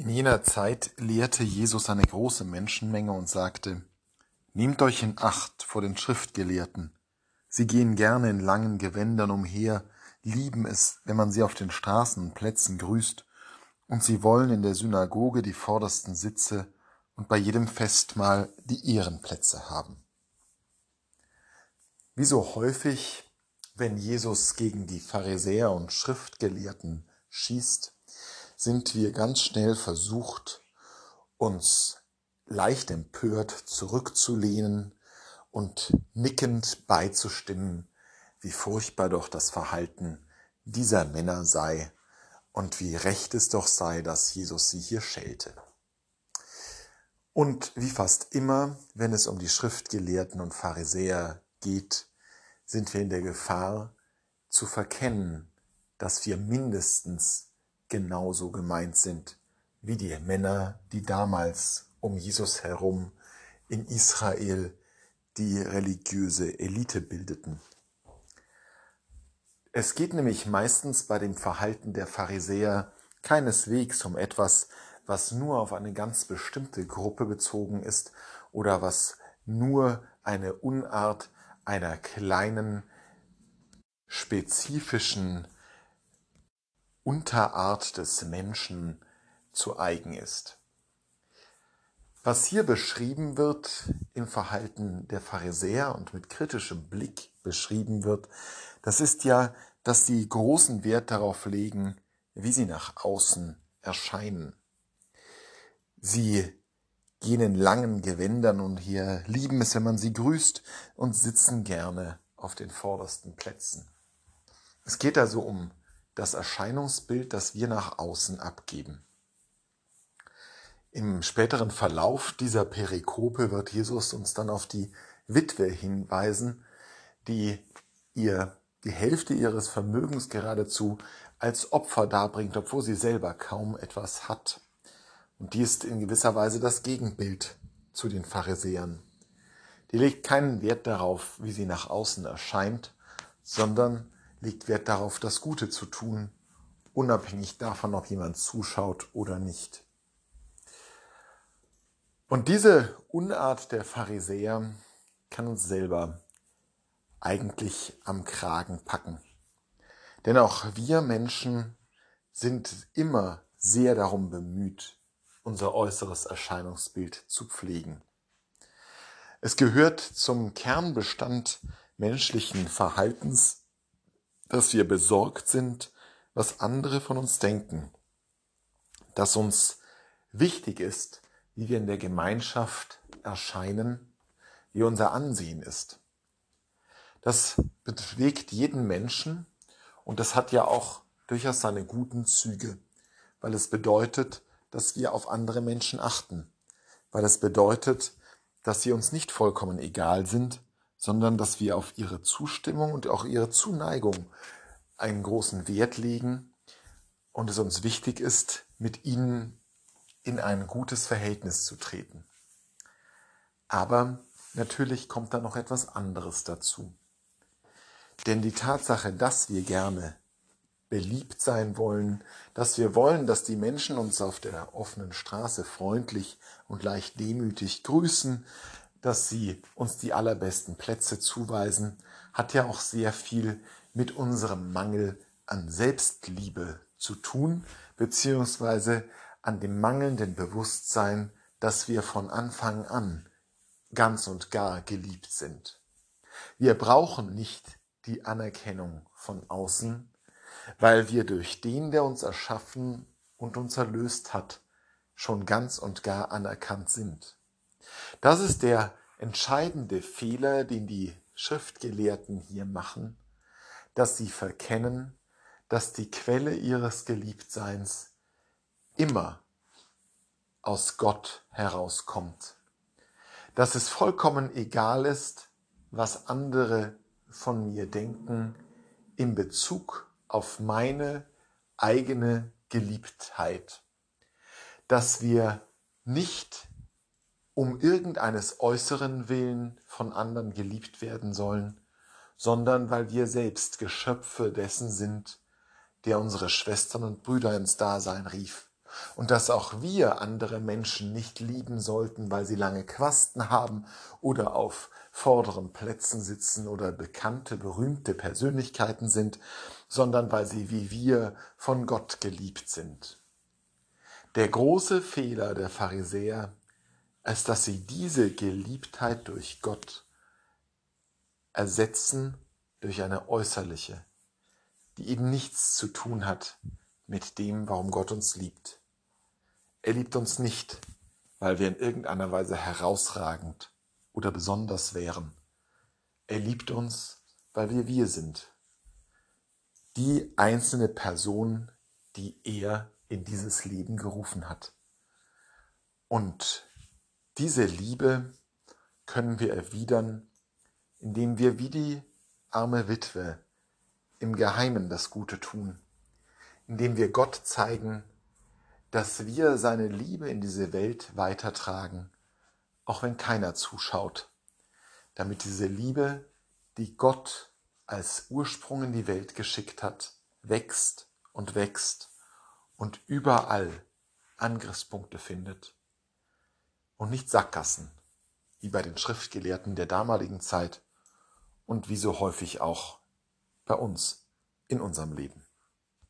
In jener Zeit lehrte Jesus eine große Menschenmenge und sagte, Nehmt euch in Acht vor den Schriftgelehrten. Sie gehen gerne in langen Gewändern umher, lieben es, wenn man sie auf den Straßen und Plätzen grüßt, und sie wollen in der Synagoge die vordersten Sitze und bei jedem Festmahl die Ehrenplätze haben. Wie so häufig, wenn Jesus gegen die Pharisäer und Schriftgelehrten schießt, sind wir ganz schnell versucht, uns leicht empört zurückzulehnen und nickend beizustimmen, wie furchtbar doch das Verhalten dieser Männer sei und wie recht es doch sei, dass Jesus sie hier schelte. Und wie fast immer, wenn es um die Schriftgelehrten und Pharisäer geht, sind wir in der Gefahr zu verkennen, dass wir mindestens genauso gemeint sind wie die Männer, die damals um Jesus herum in Israel die religiöse Elite bildeten. Es geht nämlich meistens bei dem Verhalten der Pharisäer keineswegs um etwas, was nur auf eine ganz bestimmte Gruppe bezogen ist oder was nur eine Unart einer kleinen spezifischen Unterart des Menschen zu eigen ist. Was hier beschrieben wird im Verhalten der Pharisäer und mit kritischem Blick beschrieben wird, das ist ja, dass sie großen Wert darauf legen, wie sie nach außen erscheinen. Sie gehen in langen Gewändern und hier lieben es, wenn man sie grüßt und sitzen gerne auf den vordersten Plätzen. Es geht also um das Erscheinungsbild, das wir nach außen abgeben. Im späteren Verlauf dieser Perikope wird Jesus uns dann auf die Witwe hinweisen, die ihr die Hälfte ihres Vermögens geradezu als Opfer darbringt, obwohl sie selber kaum etwas hat. Und die ist in gewisser Weise das Gegenbild zu den Pharisäern. Die legt keinen Wert darauf, wie sie nach außen erscheint, sondern legt Wert darauf, das Gute zu tun, unabhängig davon, ob jemand zuschaut oder nicht. Und diese Unart der Pharisäer kann uns selber eigentlich am Kragen packen. Denn auch wir Menschen sind immer sehr darum bemüht, unser äußeres Erscheinungsbild zu pflegen. Es gehört zum Kernbestand menschlichen Verhaltens, dass wir besorgt sind, was andere von uns denken, dass uns wichtig ist, wie wir in der Gemeinschaft erscheinen, wie unser Ansehen ist. Das bewegt jeden Menschen und das hat ja auch durchaus seine guten Züge, weil es bedeutet, dass wir auf andere Menschen achten, weil es bedeutet, dass sie uns nicht vollkommen egal sind, sondern dass wir auf ihre Zustimmung und auch ihre Zuneigung einen großen Wert legen und es uns wichtig ist, mit ihnen in ein gutes Verhältnis zu treten. Aber natürlich kommt da noch etwas anderes dazu. Denn die Tatsache, dass wir gerne beliebt sein wollen, dass wir wollen, dass die Menschen uns auf der offenen Straße freundlich und leicht demütig grüßen, dass sie uns die allerbesten Plätze zuweisen, hat ja auch sehr viel mit unserem Mangel an Selbstliebe zu tun, beziehungsweise an dem mangelnden Bewusstsein, dass wir von Anfang an ganz und gar geliebt sind. Wir brauchen nicht die Anerkennung von außen, weil wir durch den, der uns erschaffen und uns erlöst hat, schon ganz und gar anerkannt sind. Das ist der entscheidende Fehler, den die Schriftgelehrten hier machen, dass sie verkennen, dass die Quelle ihres Geliebtseins immer aus Gott herauskommt, dass es vollkommen egal ist, was andere von mir denken in Bezug auf meine eigene Geliebtheit, dass wir nicht um irgendeines äußeren Willen von anderen geliebt werden sollen, sondern weil wir selbst Geschöpfe dessen sind, der unsere Schwestern und Brüder ins Dasein rief und dass auch wir andere Menschen nicht lieben sollten, weil sie lange Quasten haben oder auf vorderen Plätzen sitzen oder bekannte, berühmte Persönlichkeiten sind, sondern weil sie wie wir von Gott geliebt sind. Der große Fehler der Pharisäer ist, dass sie diese Geliebtheit durch Gott ersetzen durch eine äußerliche, die eben nichts zu tun hat mit dem, warum Gott uns liebt. Er liebt uns nicht, weil wir in irgendeiner Weise herausragend oder besonders wären. Er liebt uns, weil wir wir sind. Die einzelne Person, die er in dieses Leben gerufen hat. Und diese Liebe können wir erwidern, indem wir wie die arme Witwe im Geheimen das Gute tun, indem wir Gott zeigen, dass wir seine Liebe in diese Welt weitertragen, auch wenn keiner zuschaut, damit diese Liebe, die Gott als Ursprung in die Welt geschickt hat, wächst und wächst und überall Angriffspunkte findet und nicht Sackgassen, wie bei den Schriftgelehrten der damaligen Zeit und wie so häufig auch bei uns in unserem Leben.